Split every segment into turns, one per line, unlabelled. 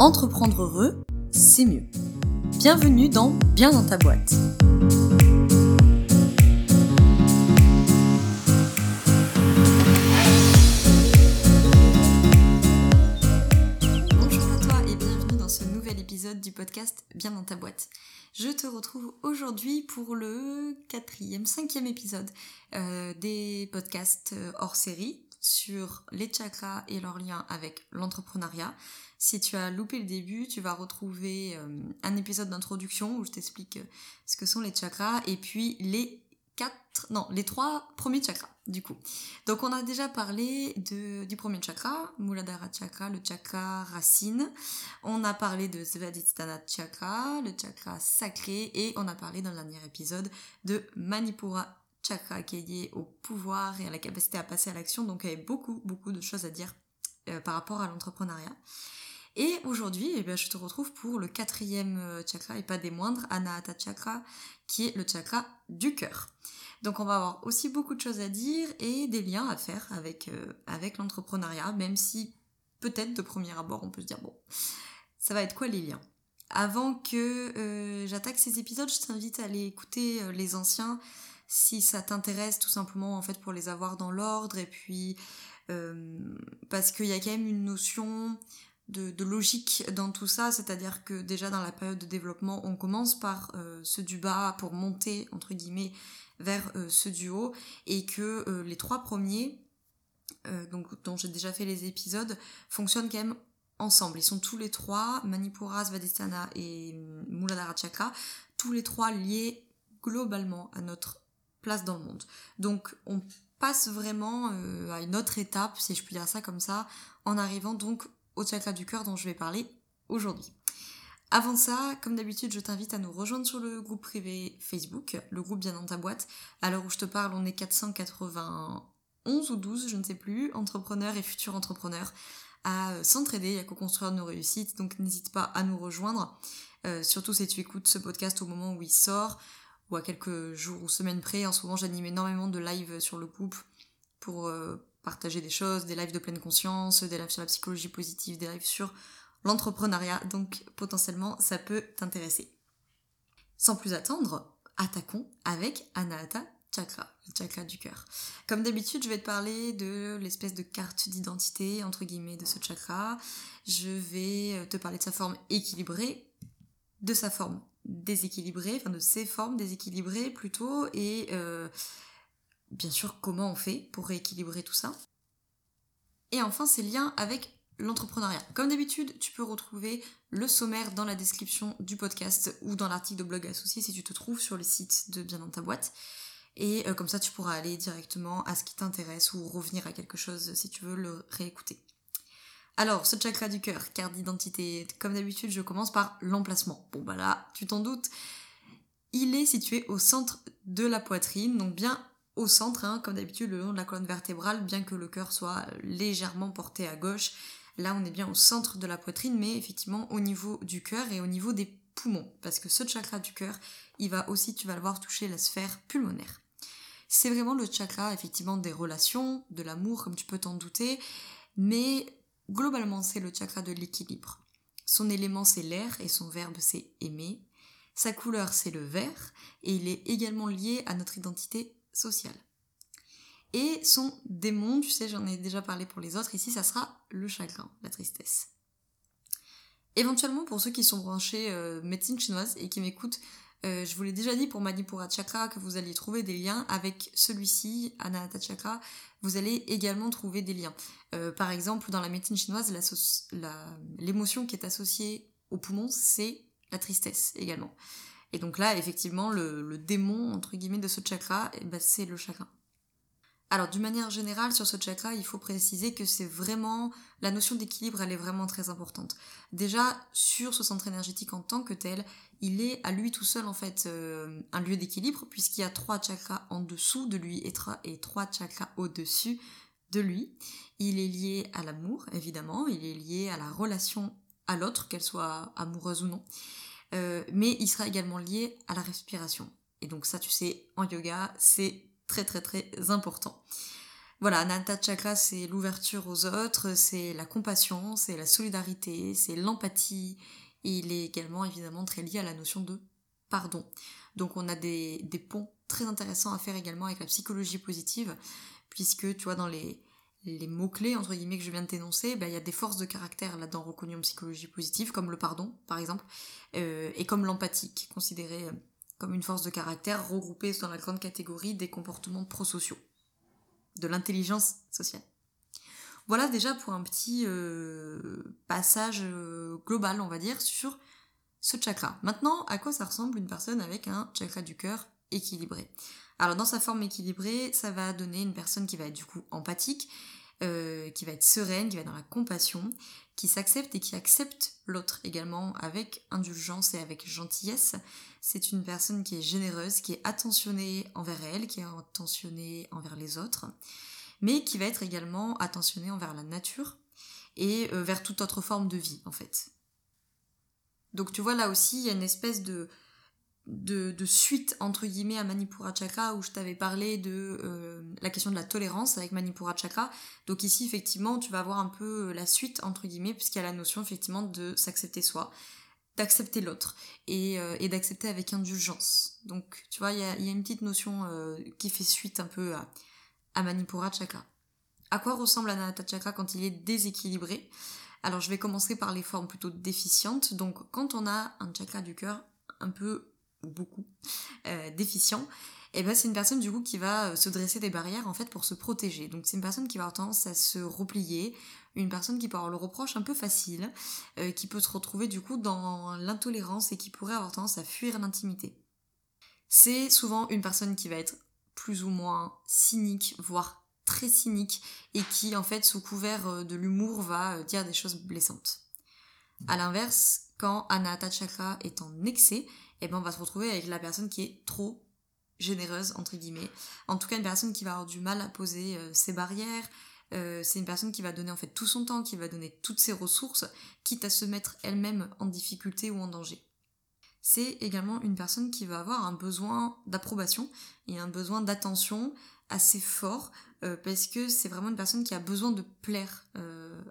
Entreprendre heureux, c'est mieux. Bienvenue dans Bien dans ta boîte. Bonjour à toi et bienvenue dans ce nouvel épisode du podcast Bien dans ta boîte. Je te retrouve aujourd'hui pour le quatrième, cinquième épisode euh, des podcasts euh, hors série sur les chakras et leur lien avec l'entrepreneuriat. Si tu as loupé le début, tu vas retrouver euh, un épisode d'introduction où je t'explique euh, ce que sont les chakras et puis les quatre, non, les trois premiers chakras du coup. Donc on a déjà parlé du premier chakra, Muladhara chakra, le chakra racine. On a parlé de Svadhisthana chakra, le chakra sacré, et on a parlé dans le dernier épisode de Manipura chakra qui est lié au pouvoir et à la capacité à passer à l'action. Donc il y avait beaucoup, beaucoup de choses à dire euh, par rapport à l'entrepreneuriat. Et aujourd'hui, eh bien, je te retrouve pour le quatrième euh, chakra, et pas des moindres, Anahata chakra, qui est le chakra du cœur. Donc on va avoir aussi beaucoup de choses à dire et des liens à faire avec, euh, avec l'entrepreneuriat, même si peut-être de premier abord on peut se dire, bon, ça va être quoi les liens? Avant que j'attaque ces épisodes, je t'invite à aller écouter les anciens si ça t'intéresse tout simplement en fait pour les avoir dans l'ordre et puis euh, parce qu'il y a quand même une notion de, logique dans tout ça, c'est-à-dire que déjà dans la période de développement, on commence par euh, ceux du bas pour monter entre guillemets vers euh, ceux du haut et que les trois premiers, donc dont j'ai déjà fait les épisodes, fonctionnent quand même ensemble. Ils sont tous les trois, Manipura, Svadhisthana et Muladhara Chakra, tous les trois liés globalement à notre place dans le monde. Donc on passe vraiment euh, à une autre étape, si je puis dire ça comme ça, en arrivant donc au chakra du cœur dont je vais parler aujourd'hui. Avant ça, comme d'habitude, je t'invite à nous rejoindre sur le groupe privé Facebook, le groupe bien dans ta boîte. À l'heure où je te parle, on est 491 ou 12, je ne sais plus, entrepreneurs et futurs entrepreneurs à euh, s'entraider et à co-construire nos réussites. Donc n'hésite pas à nous rejoindre, euh, surtout si tu écoutes ce podcast au moment où il sort ou à quelques jours ou semaines près. En ce moment, j'anime énormément de lives sur le groupe pour euh, partager des choses, des lives de pleine conscience, des lives sur la psychologie positive, des lives sur l'entrepreneuriat. Donc potentiellement, ça peut t'intéresser. Sans plus attendre, attaquons avec Anahata Chakra, le chakra du cœur. Comme d'habitude, je vais te parler de l'espèce de carte d'identité, entre guillemets, de ce chakra. Je vais euh, te parler de sa forme équilibrée, de sa forme déséquilibrées, enfin de ces formes déséquilibrées plutôt, et euh, bien sûr comment on fait pour rééquilibrer tout ça. Et enfin ces liens avec l'entrepreneuriat. Comme d'habitude, tu peux retrouver le sommaire dans la description du podcast ou dans l'article de blog associé si tu te trouves sur le site de Bien dans ta boîte. Et euh, comme ça, tu pourras aller directement à ce qui t'intéresse ou revenir à quelque chose si tu veux le réécouter. Alors, ce chakra du cœur, carte d'identité, comme d'habitude, je commence par l'emplacement. Bon bah là, tu t'en doutes, il est situé au centre de la poitrine, donc bien au centre, hein, comme d'habitude, le long de la colonne vertébrale, bien que le cœur soit légèrement porté à gauche. Là, on est bien au centre de la poitrine, mais effectivement au niveau du cœur et au niveau des poumons, parce que ce chakra du cœur, il va aussi, tu vas le voir, toucher la sphère pulmonaire. C'est vraiment le chakra, effectivement, des relations, de l'amour, comme tu peux t'en douter, mais Globalement, c'est le chakra de l'équilibre. Son élément, c'est l'air et son verbe, c'est aimer. Sa couleur, c'est le vert et il est également lié à notre identité sociale. Et son démon, tu sais, j'en ai déjà parlé pour les autres, ici, ça sera le chagrin, la tristesse. Éventuellement, pour ceux qui sont branchés euh, médecine chinoise et qui m'écoutent, euh, je vous l'ai déjà dit pour Manipura Chakra que vous alliez trouver des liens avec celui-ci, Anahata Chakra. Vous allez également trouver des liens. Euh, par exemple, dans la médecine chinoise, l'émotion qui est associée au poumon, c'est la tristesse également. Et donc là, effectivement, le, démon, entre guillemets, de ce chakra, eh ben, c'est le chakra. Alors, d'une manière générale, sur ce chakra, il faut préciser que c'est vraiment, la notion d'équilibre, elle est vraiment très importante. Déjà, sur ce centre énergétique en tant que tel, il est à lui tout seul, en fait, euh, un lieu d'équilibre, puisqu'il y a trois chakras en dessous de lui et trois, et trois chakras au-dessus de lui. Il est lié à l'amour, évidemment, il est lié à la relation à l'autre, qu'elle soit amoureuse ou non. Euh, mais il sera également lié à la respiration. Et donc ça, tu sais, en yoga, c'est très très très important. Voilà, Anahata Chakra, c'est l'ouverture aux autres, c'est la compassion, c'est la solidarité, c'est l'empathie. Il est également évidemment très lié à la notion de pardon. Donc on a des, des ponts très intéressants à faire également avec la psychologie positive, puisque tu vois, dans les, les mots-clés, entre guillemets, que je viens de t'énoncer, ben, il y a des forces de caractère là-dedans reconnues en psychologie positive, comme le pardon, par exemple, euh, et comme l'empathie, considérée euh, comme une force de caractère regroupée dans la grande catégorie des comportements prosociaux de l'intelligence sociale. Voilà déjà pour un petit euh, passage global, on va dire, sur ce chakra. Maintenant, à quoi ça ressemble une personne avec un chakra du cœur équilibré? Alors dans sa forme équilibrée, ça va donner une personne qui va être du coup empathique, euh, qui va être sereine, qui va être dans la compassion, qui s'accepte et qui accepte l'autre également avec indulgence et avec gentillesse. C'est une personne qui est généreuse, qui est attentionnée envers elle, qui est attentionnée envers les autres, mais qui va être également attentionnée envers la nature et euh, vers toute autre forme de vie en fait. Donc tu vois là aussi il y a une espèce de de, suite entre guillemets à Manipura Chakra où je t'avais parlé de euh, la question de la tolérance avec Manipura Chakra. Donc ici effectivement tu vas avoir un peu euh, la suite entre guillemets puisqu'il y a la notion effectivement de s'accepter soi, d'accepter l'autre et, euh, et d'accepter avec indulgence. Donc tu vois il y a, une petite notion qui fait suite un peu à, à Manipura Chakra. À quoi ressemble Anahata Chakra quand il est déséquilibré? Alors je vais commencer par les formes plutôt déficientes. Donc quand on a un chakra du cœur un peu beaucoup euh, déficient, et eh ben c'est une personne du coup qui va euh, se dresser des barrières en fait pour se protéger. Donc c'est une personne qui va avoir tendance à se replier, une personne qui peut avoir le reproche un peu facile, euh, qui peut se retrouver du coup dans l'intolérance et qui pourrait avoir tendance à fuir l'intimité. C'est souvent une personne qui va être plus ou moins cynique, voire très cynique, et qui en fait sous couvert de l'humour va dire des choses blessantes. À l'inverse, quand Anahata Chakra est en excès, et ben on va se retrouver avec la personne qui est trop généreuse entre guillemets. En tout cas une personne qui va avoir du mal à poser euh, ses barrières. Euh, c'est une personne qui va donner en fait tout son temps, qui va donner toutes ses ressources, quitte à se mettre elle-même en difficulté ou en danger. C'est également une personne qui va avoir un besoin d'approbation et un besoin d'attention assez fort euh, parce que c'est vraiment une personne qui a besoin de plaire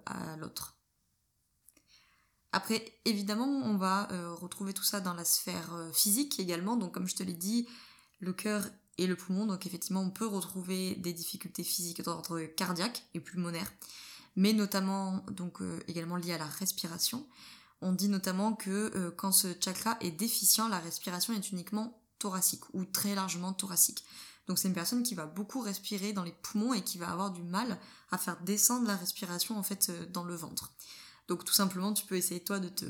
à l'autre. Après, évidemment, on va euh, retrouver tout ça dans la sphère euh, physique également. Donc, comme je te l'ai dit, le cœur et le poumon. Donc, effectivement, on peut retrouver des difficultés physiques d'ordre cardiaque et pulmonaire, mais notamment donc euh, également liées à la respiration. On dit notamment que quand ce chakra est déficient, la respiration est uniquement thoracique ou très largement thoracique. Donc c'est une personne qui va beaucoup respirer dans les poumons et qui va avoir du mal à faire descendre la respiration en fait dans le ventre. Donc tout simplement, tu peux essayer toi de te,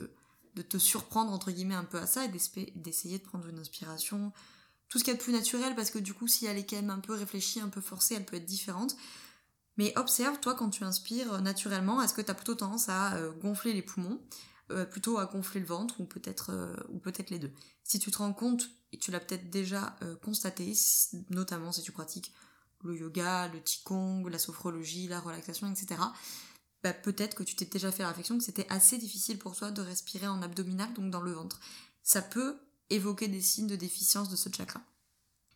de te surprendre entre guillemets un peu à ça et d'essayer de prendre une inspiration. Tout ce qu'il y a de plus naturel parce que du coup, si elle est quand même un peu réfléchie, un peu forcée, elle peut être différente. Mais observe, toi, quand tu inspires naturellement, est-ce que tu as plutôt tendance à euh, gonfler les poumons, euh, plutôt à gonfler le ventre, ou peut-être euh, peut-être les deux? Si tu te rends compte, et tu l'as peut-être déjà constaté, notamment si tu pratiques le yoga, le qigong, la sophrologie, la relaxation, etc., bah, peut-être que tu t'es déjà fait réflexion que c'était assez difficile pour toi de respirer en abdominal, donc dans le ventre. Ça peut évoquer des signes de déficience de ce chakra.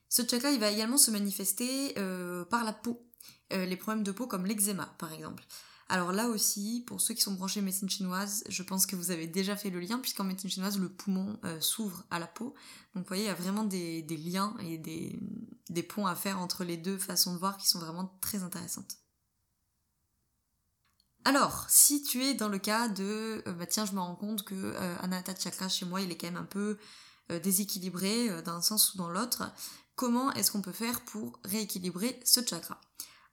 Ce chakra, il va également se manifester euh, par la peau. Euh, les problèmes de peau comme l'eczéma, par exemple. Alors là aussi, pour ceux qui sont branchés médecine chinoise, je pense que vous avez déjà fait le lien, puisqu'en médecine chinoise, le poumon euh, s'ouvre à la peau. Donc vous voyez, il y a vraiment des, des liens et des, des ponts à faire entre les deux façons de voir qui sont vraiment très intéressantes. Alors, si tu es dans le cas de euh, bah tiens, je me rends compte que euh, Chakra chez moi, il est quand même un peu euh, déséquilibré euh, d'un sens ou dans l'autre, comment est-ce qu'on peut faire pour rééquilibrer ce chakra?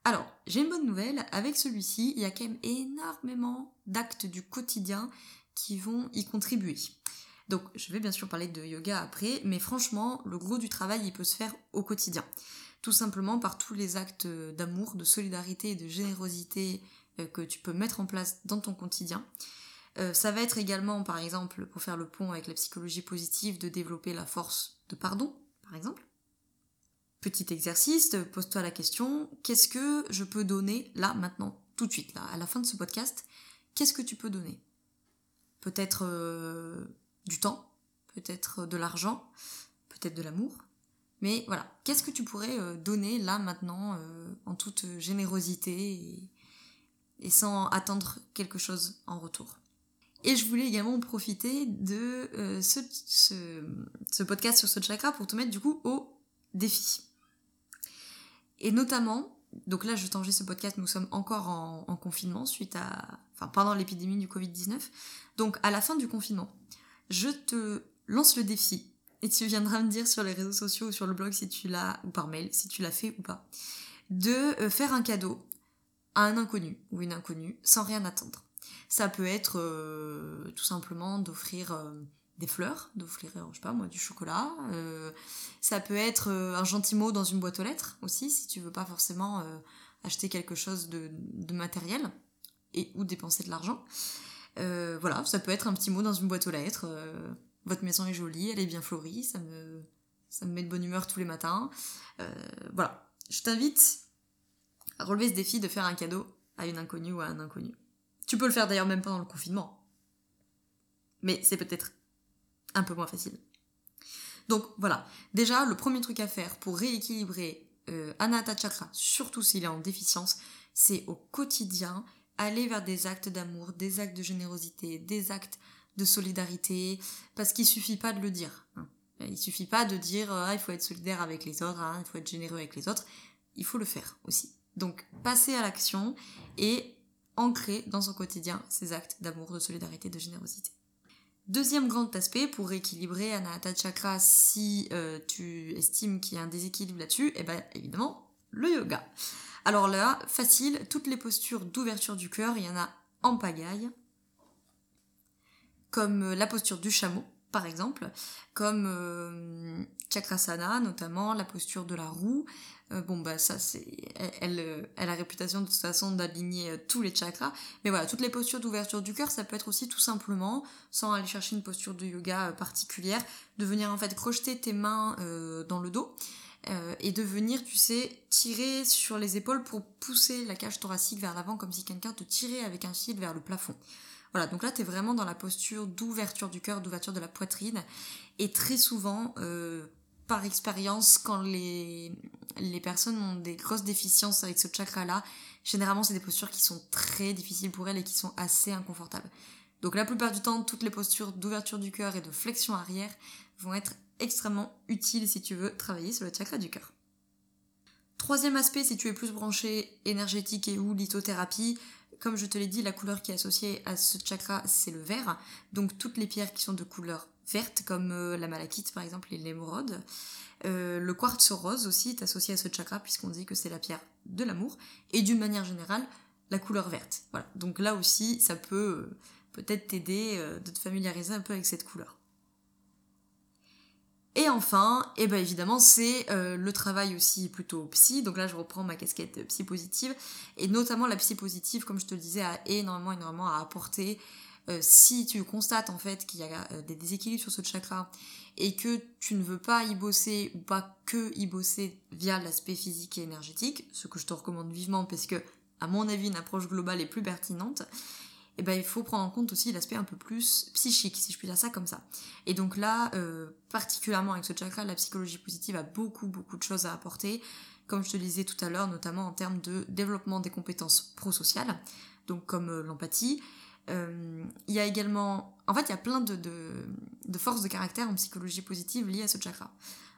Alors, j'ai une bonne nouvelle, avec celui-ci, il y a quand même énormément d'actes du quotidien qui vont y contribuer. Donc, je vais bien sûr parler de yoga après, mais franchement, le gros du travail, il peut se faire au quotidien. Tout simplement par tous les actes d'amour, de solidarité et de générosité que tu peux mettre en place dans ton quotidien. Euh, ça va être également, par exemple, pour faire le pont avec la psychologie positive, de développer la force de pardon, par exemple. Petit exercice, pose-toi la question, qu'est-ce que je peux donner là, maintenant, tout de suite, là, à la fin de ce podcast Qu'est-ce que tu peux donner? Peut-être euh, du temps, peut-être de l'argent, peut-être de l'amour, Mais voilà, qu'est-ce que tu pourrais euh, donner là maintenant euh, en toute générosité sans attendre quelque chose en retour Et je voulais également profiter de euh, ce, ce, podcast sur ce chakra pour te mettre du coup au défi. Et notamment, donc là je t'enregistre ce podcast, nous sommes encore en, en confinement suite à... Enfin pendant l'épidémie du Covid-19. Donc à la fin du confinement, je te lance le défi et tu viendras me dire sur les réseaux sociaux ou sur le blog si tu l'as, ou par mail, si tu l'as fait ou pas, de euh, faire un cadeau à un inconnu ou une inconnue sans rien attendre. Ça peut être euh, tout simplement d'offrir euh, des fleurs, d'offrir, je sais pas moi, du chocolat. ça peut être un gentil mot dans une boîte aux lettres aussi, si tu veux pas forcément acheter quelque chose de, de, matériel et ou dépenser de l'argent. voilà, ça peut être un petit mot dans une boîte aux lettres votre maison est jolie, elle est bien fleurie, ça me, ça me met de bonne humeur tous les matins. Euh, voilà, je t'invite relever ce défi de faire un cadeau à une inconnue ou à un inconnu. Tu peux le faire d'ailleurs même pendant le confinement. Mais c'est peut-être un peu moins facile. Donc voilà, déjà le premier truc à faire pour rééquilibrer euh, Chakra, surtout s'il est en déficience, c'est au quotidien aller vers des actes d'amour, des actes de générosité, des actes de solidarité, parce qu'il suffit pas de le dire. Hein. Il suffit pas de dire ah, il faut être solidaire avec les autres, hein, il faut être généreux avec les autres. Il faut le faire aussi. Donc passer à l'action et ancrer dans son quotidien ces actes d'amour, de solidarité, de générosité. Deuxième grand aspect pour rééquilibrer Anahata Chakra si euh, tu estimes qu'il y a un déséquilibre là-dessus, et eh ben évidemment le yoga. Alors là, facile, toutes les postures d'ouverture du cœur, il y en a en pagaille comme la posture du chameau, par exemple, comme euh, Chakrasana, notamment la posture de la roue. Euh, bon, bah ça, c'est, elle, elle, a réputation de toute façon d'aligner tous les chakras. Mais voilà, toutes les postures d'ouverture du cœur, ça peut être aussi tout simplement, sans aller chercher une posture de yoga particulière, de venir en fait crocheter tes mains dans le dos. et de venir, tu sais, tirer sur les épaules pour pousser la cage thoracique vers l'avant comme si quelqu'un te tirait avec un fil vers le plafond. Voilà, donc là, tu es vraiment dans la posture d'ouverture du cœur, d'ouverture de la poitrine. Et très souvent, euh, par expérience, quand les, les personnes ont des grosses déficiences avec ce chakra-là, généralement, c'est des postures qui sont très difficiles pour elles et qui sont assez inconfortables. Donc la plupart du temps, toutes les postures d'ouverture du cœur et de flexion arrière vont être extrêmement utiles si tu veux travailler sur le chakra du cœur. Troisième aspect, si tu es plus branché énergétique et ou lithothérapie, comme je te l'ai dit, la couleur qui est associée à ce chakra, c'est le vert. Donc toutes les pierres qui sont de couleur verte, comme euh, la malachite par exemple et l'émeraude. Euh, le quartz rose aussi est associé à ce chakra puisqu'on dit que c'est la pierre de l'amour. Et d'une manière générale, la couleur verte. Voilà. Donc là aussi, ça peut euh, peut-être t'aider de te familiariser un peu avec cette couleur. Et enfin, et eh ben évidemment, c'est euh, le travail aussi plutôt psy. Donc là, je reprends ma casquette psy positive. Et notamment la psy positive, comme je te le disais, a énormément, énormément à apporter. Euh, si tu constates en fait qu'il y a euh, des déséquilibres sur ce chakra et que tu ne veux pas y bosser ou pas que y bosser via l'aspect physique et énergétique, ce que je te recommande vivement parce que, à mon avis, une approche globale est plus pertinente, eh ben, il faut prendre en compte aussi l'aspect un peu plus psychique, si je puis dire ça comme ça. Et donc là, euh, particulièrement avec ce chakra, la psychologie positive a beaucoup, beaucoup de choses à apporter, comme je te le disais tout à l'heure, notamment en termes de développement des compétences prosociales, donc comme euh, l'empathie. Euh, il y a également... En fait, il y a plein de, de forces de caractère en psychologie positive liées à ce chakra.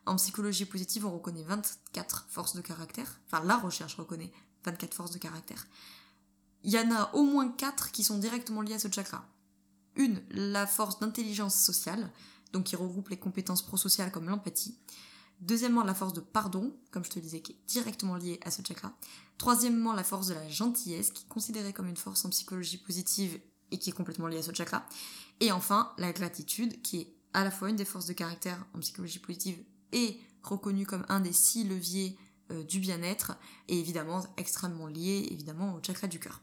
En psychologie positive, on reconnaît 24 forces de caractère. Enfin, la recherche reconnaît 24 forces de caractère il y en a au moins quatre qui sont directement liées à ce chakra. Une, la force d'intelligence sociale, donc qui regroupe les compétences prosociales comme l'empathie. Deuxièmement, la force de pardon, comme je te disais, qui est directement liée à ce chakra. Troisièmement, la force de la gentillesse, qui est considérée comme une force en psychologie positive et qui est complètement liée à ce chakra. Et enfin, la gratitude, qui est à la fois une des forces de caractère en psychologie positive et reconnue comme un des six leviers euh, du bien-être, et évidemment extrêmement liée évidemment au chakra du cœur.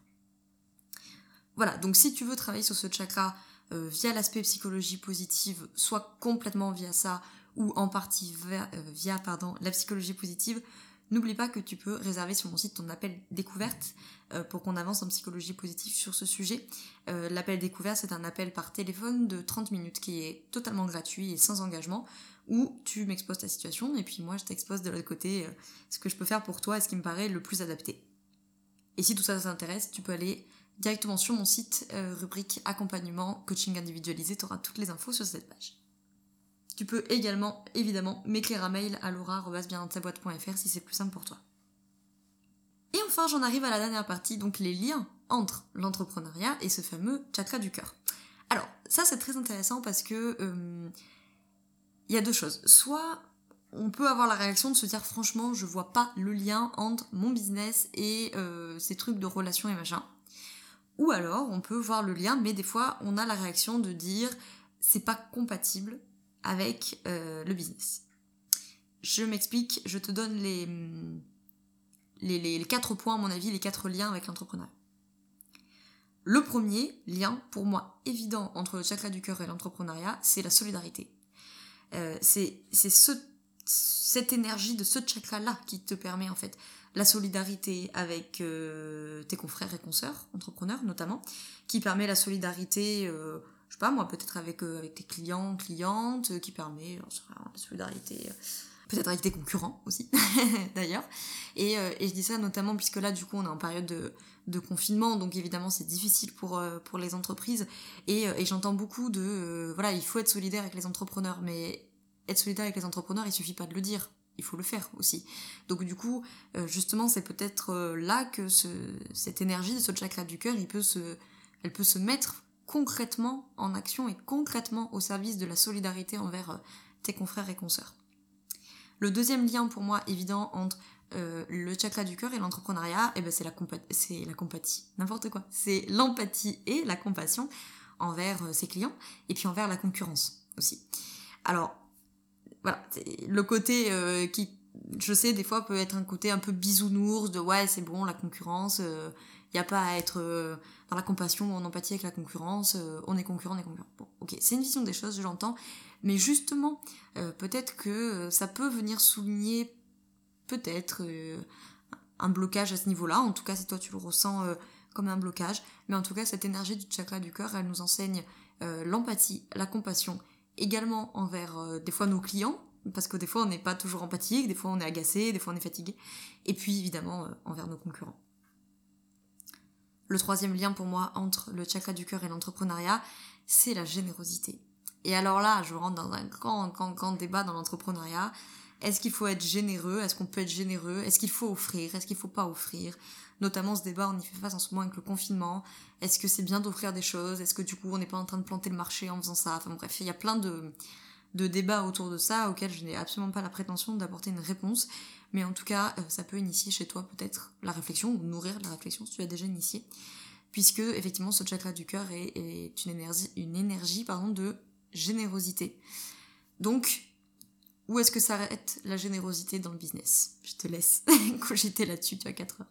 Voilà, donc si tu veux travailler sur ce chakra euh, via l'aspect psychologie positive, soit complètement via ça, ou en partie via, euh, via pardon, la psychologie positive, N'oublie pas que tu peux réserver sur mon site ton appel découverte euh, pour qu'on avance en psychologie positive sur ce sujet. L'appel découverte, c'est un appel par téléphone de 30 minutes qui est totalement gratuit et sans engagement, où tu m'exposes ta situation et puis moi je t'expose de l'autre côté ce que je peux faire pour toi et ce qui me paraît le plus adapté. Et si tout ça t'intéresse, tu peux aller directement sur mon site, rubrique accompagnement, coaching individualisé, tu auras toutes les infos sur cette page. Tu peux également, évidemment, m'écrire un mail à laura.biendantaboîte.fr si c'est plus simple pour toi. Et enfin, j'en arrive à la dernière partie, donc les liens entre l'entrepreneuriat et ce fameux chakra du cœur. Alors, ça c'est très intéressant parce que euh, il y a deux choses. Soit on peut avoir la réaction de se dire franchement, je vois pas le lien entre mon business et euh, ces trucs de relations et machin. Ou alors, on peut voir le lien, mais des fois, on a la réaction de dire c'est pas compatible avec euh, le business. Je m'explique, je te donne les, les, les, quatre points, à mon avis, les quatre liens avec l'entrepreneuriat. Le premier lien, pour moi, évident entre le chakra du cœur et l'entrepreneuriat, c'est la solidarité. Euh, c'est ce, cette énergie de ce chakra-là qui te permet, en fait, la solidarité avec euh, tes confrères et consoeurs, entrepreneurs notamment, qui permet la solidarité je sais pas moi, peut-être avec, euh, avec tes clients, clientes, euh, qui permet la solidarité, euh, peut-être avec tes concurrents aussi, d'ailleurs. Et, et, je dis ça notamment puisque là, du coup, on est en période de, confinement, donc évidemment, c'est difficile pour, pour les entreprises. Et, et j'entends beaucoup de, voilà, il faut être solidaire avec les entrepreneurs, mais être solidaire avec les entrepreneurs, il suffit pas de le dire. Il faut le faire aussi. Donc du coup, justement, c'est peut-être là que ce, cette énergie de ce chakra du cœur, il peut se, elle peut se mettre concrètement en action et concrètement au service de la solidarité envers euh, tes confrères et consoeurs. Le deuxième lien pour moi évident entre euh, le chakra du cœur et l'entrepreneuriat, eh ben c'est la, c'est la compatie, n'importe quoi. C'est l'empathie et la compassion envers euh, ses clients et puis envers la concurrence aussi. Alors, voilà, le côté qui, je sais, des fois peut être un côté un peu bisounours de ouais, c'est bon, la concurrence, il n'y a pas à être euh, dans la compassion ou en empathie avec la concurrence. Euh, on est concurrent, on est concurrent. Bon, ok, c'est une vision des choses, j'entends. Mais justement, euh, peut-être que ça peut venir souligner peut-être un blocage à ce niveau-là. En tout cas, si toi tu le ressens comme un blocage. Mais en tout cas, cette énergie du chakra du cœur, elle nous enseigne l'empathie, la compassion, également envers des fois nos clients, parce que des fois on n'est pas toujours empathique, des fois on est agacé, des fois on est fatigué, et puis évidemment envers nos concurrents. Le troisième lien pour moi entre le chakra du cœur et l'entrepreneuriat, c'est la générosité. Et alors là, je rentre dans un grand, grand, grand débat dans l'entrepreneuriat. Est-ce qu'il faut être généreux? Est-ce qu'on peut être généreux? Est-ce qu'il faut offrir? Est-ce qu'il faut pas offrir? Notamment ce débat, on y fait face en ce moment avec le confinement. Est-ce que c'est bien d'offrir des choses? Est-ce que du coup on n'est pas en train de planter le marché en faisant ça? Enfin bref, il y a plein de, de débats autour de ça auxquels je n'ai absolument pas la prétention d'apporter une réponse. Mais en tout cas, euh, ça peut initier chez toi peut-être la réflexion ou nourrir la réflexion si tu as déjà initié. Puisque effectivement, ce chakra du cœur est, une énergie, une énergie pardon, de générosité. Donc, où est-ce que s'arrête la générosité dans le business? Je te laisse cogiter là-dessus, tu as 4 heures.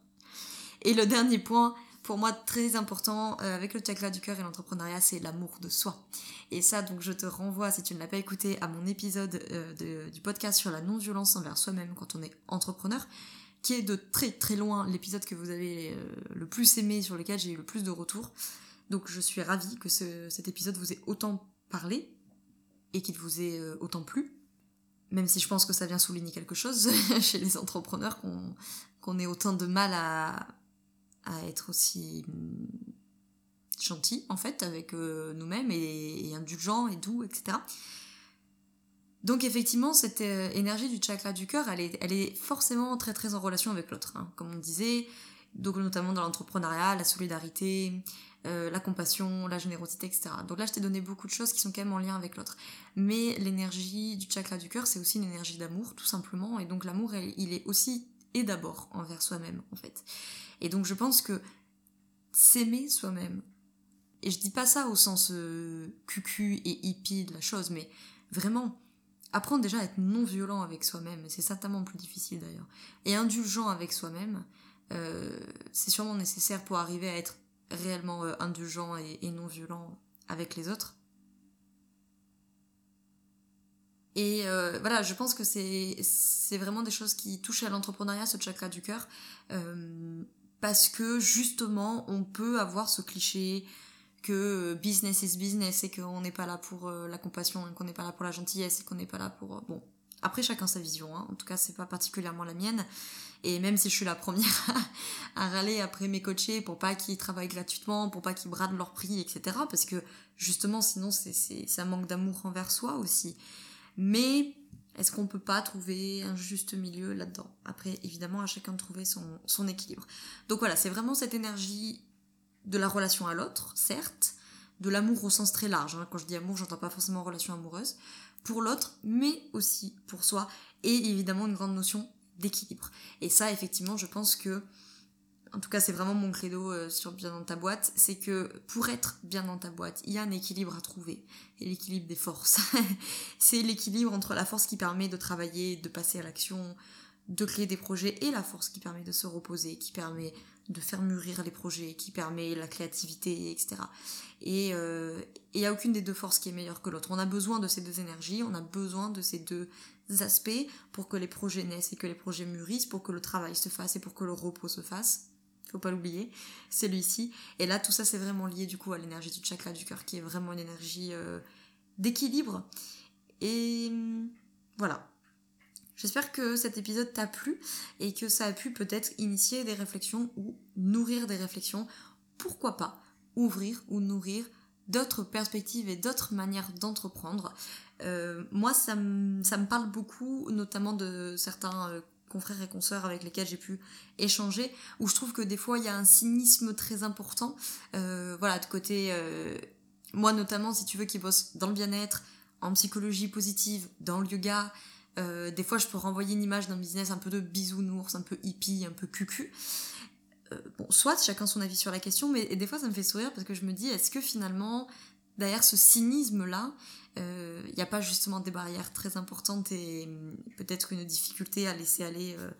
Et le dernier point, pour moi très important euh, avec le chakra du cœur et l'entrepreneuriat, c'est l'amour de soi. Et ça, donc je te renvoie, si tu ne l'as pas écouté, à mon épisode euh, du podcast sur la non-violence envers soi-même quand on est entrepreneur, qui est de très très loin l'épisode que vous avez euh, le plus aimé, sur lequel j'ai eu le plus de retours. Donc je suis ravie que cet épisode vous ait autant parlé et qu'il vous ait autant plu. Même si je pense que ça vient souligner quelque chose chez les entrepreneurs, qu'on ait autant de mal à, à être aussi mm, gentil en fait avec euh, nous-mêmes et, indulgent et doux, etc. Donc effectivement, cette euh, énergie du chakra du cœur, elle est, elle est forcément très très en relation avec l'autre, hein. comme on disait, donc notamment dans l'entrepreneuriat, la solidarité, euh, la compassion, la générosité, etc. Donc là, je t'ai donné beaucoup de choses qui sont quand même en lien avec l'autre. Mais l'énergie du chakra du cœur, c'est aussi une énergie d'amour, tout simplement, et donc l'amour, il est aussi et d'abord envers soi-même, en fait. Et donc je pense que s'aimer soi-même, et je dis pas ça au sens euh, cucu et hippie de la chose, mais vraiment apprendre déjà à être non violent avec soi-même, c'est certainement plus difficile d'ailleurs, et indulgent avec soi-même, euh, c'est sûrement nécessaire pour arriver à être réellement euh, indulgent et, non violent avec les autres. Et euh, voilà, je pense que c'est vraiment des choses qui touchent à l'entrepreneuriat, ce chakra du cœur, euh, parce que justement, on peut avoir ce cliché que business is business et qu'on n'est pas là pour euh, la compassion, qu'on n'est pas là pour la gentillesse et qu'on n'est pas là pour... bon, après chacun sa vision, hein. en tout cas c'est pas particulièrement la mienne. Et même si je suis la première à râler après mes coachés pour pas qu'ils travaillent gratuitement, pour pas qu'ils bradent leur prix, etc. Parce que justement sinon c'est un manque d'amour envers soi aussi. Mais est-ce qu'on peut pas trouver un juste milieu là-dedans? Après, évidemment, à chacun de trouver son, équilibre. Donc voilà, c'est vraiment cette énergie de la relation à l'autre, certes, de l'amour au sens très large. Hein. Quand je dis amour, j'entends pas forcément relation amoureuse, pour l'autre, mais aussi pour soi, et évidemment une grande notion d'équilibre. Et ça, effectivement, je pense que en tout cas c'est vraiment mon credo euh, sur bien dans ta boîte, c'est que pour être bien dans ta boîte, il y a un équilibre à trouver. Et l'équilibre des forces. c'est l'équilibre entre la force qui permet de travailler, de passer à l'action, de créer des projets, et la force qui permet de se reposer, qui permet de faire mûrir les projets, qui permet la créativité, etc. Et euh, il n'y a aucune des deux forces qui est meilleure que l'autre. On a besoin de ces deux énergies, on a besoin de ces deux aspects pour que les projets naissent et que les projets mûrissent, pour que le travail se fasse et pour que le repos se fasse pas l'oublier, celui-ci. Et là, tout ça, c'est vraiment lié du coup à l'énergie du chakra du cœur, qui est vraiment une énergie euh, d'équilibre. Et hum, voilà. J'espère que cet épisode t'a plu et que ça a pu peut-être initier des réflexions ou nourrir des réflexions. Pourquoi pas ouvrir ou nourrir d'autres perspectives et d'autres manières d'entreprendre. Euh, moi, ça me, parle beaucoup, notamment de certains euh, confrères et consoeurs avec lesquels j'ai pu échanger, où je trouve que des fois il y a un cynisme très important. Euh, voilà, de côté, euh, moi notamment, si tu veux, qui bosse dans le bien-être, en psychologie positive, dans le yoga, euh, des fois je peux renvoyer une image d'un business un peu de bisounours, un peu hippie, un peu cucu. bon, soit chacun son avis sur la question, mais des fois ça me fait sourire parce que je me dis, est-ce que finalement, derrière ce cynisme-là, il euh, n'y a pas justement des barrières très importantes et hum, peut-être une difficulté à laisser aller euh,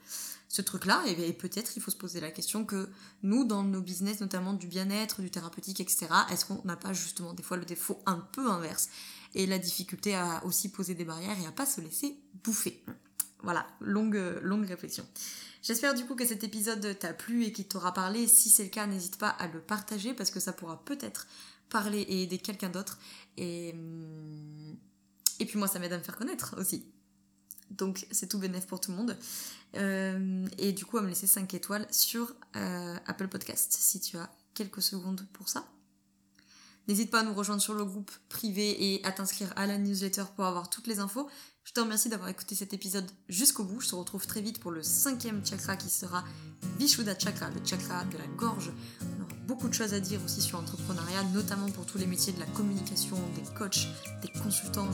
ce truc-là. Et, peut-être il faut se poser la question que nous, dans nos business, notamment du bien-être, du thérapeutique, etc., est-ce qu'on n'a pas justement des fois le défaut un peu inverse et la difficulté à aussi poser des barrières et à pas se laisser bouffer? Voilà, longue, longue réflexion. J'espère du coup que cet épisode t'a plu et qu'il t'aura parlé. Si c'est le cas, n'hésite pas à le partager parce que ça pourra peut-être parler et aider quelqu'un d'autre. Et, hum, et puis moi, ça m'aide à me faire connaître aussi. Donc c'est tout bénéf pour tout le monde. Euh, et du coup, à me laisser 5 étoiles sur euh, Apple Podcast si tu as quelques secondes pour ça. N'hésite pas à nous rejoindre sur le groupe privé et à t'inscrire à la newsletter pour avoir toutes les infos. Je te remercie d'avoir écouté cet épisode jusqu'au bout. Je te retrouve très vite pour le cinquième chakra qui sera Vishuddha Chakra, le chakra de la gorge. Beaucoup de choses à dire aussi sur l'entrepreneuriat, notamment pour tous les métiers de la communication, des coachs, des consultants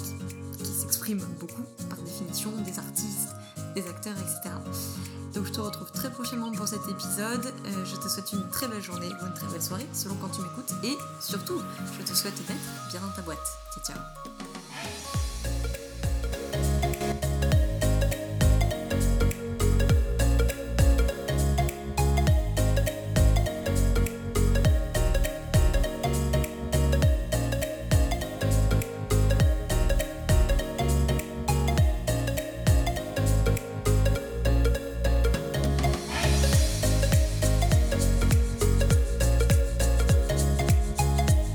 qui, s'expriment beaucoup par définition, des artistes, des acteurs, etc. Donc je te retrouve très prochainement pour cet épisode. Euh, je te souhaite une très belle journée ou une très belle soirée selon quand tu m'écoutes. Et surtout, je te souhaite d'être bien dans ta boîte. Ciao ciao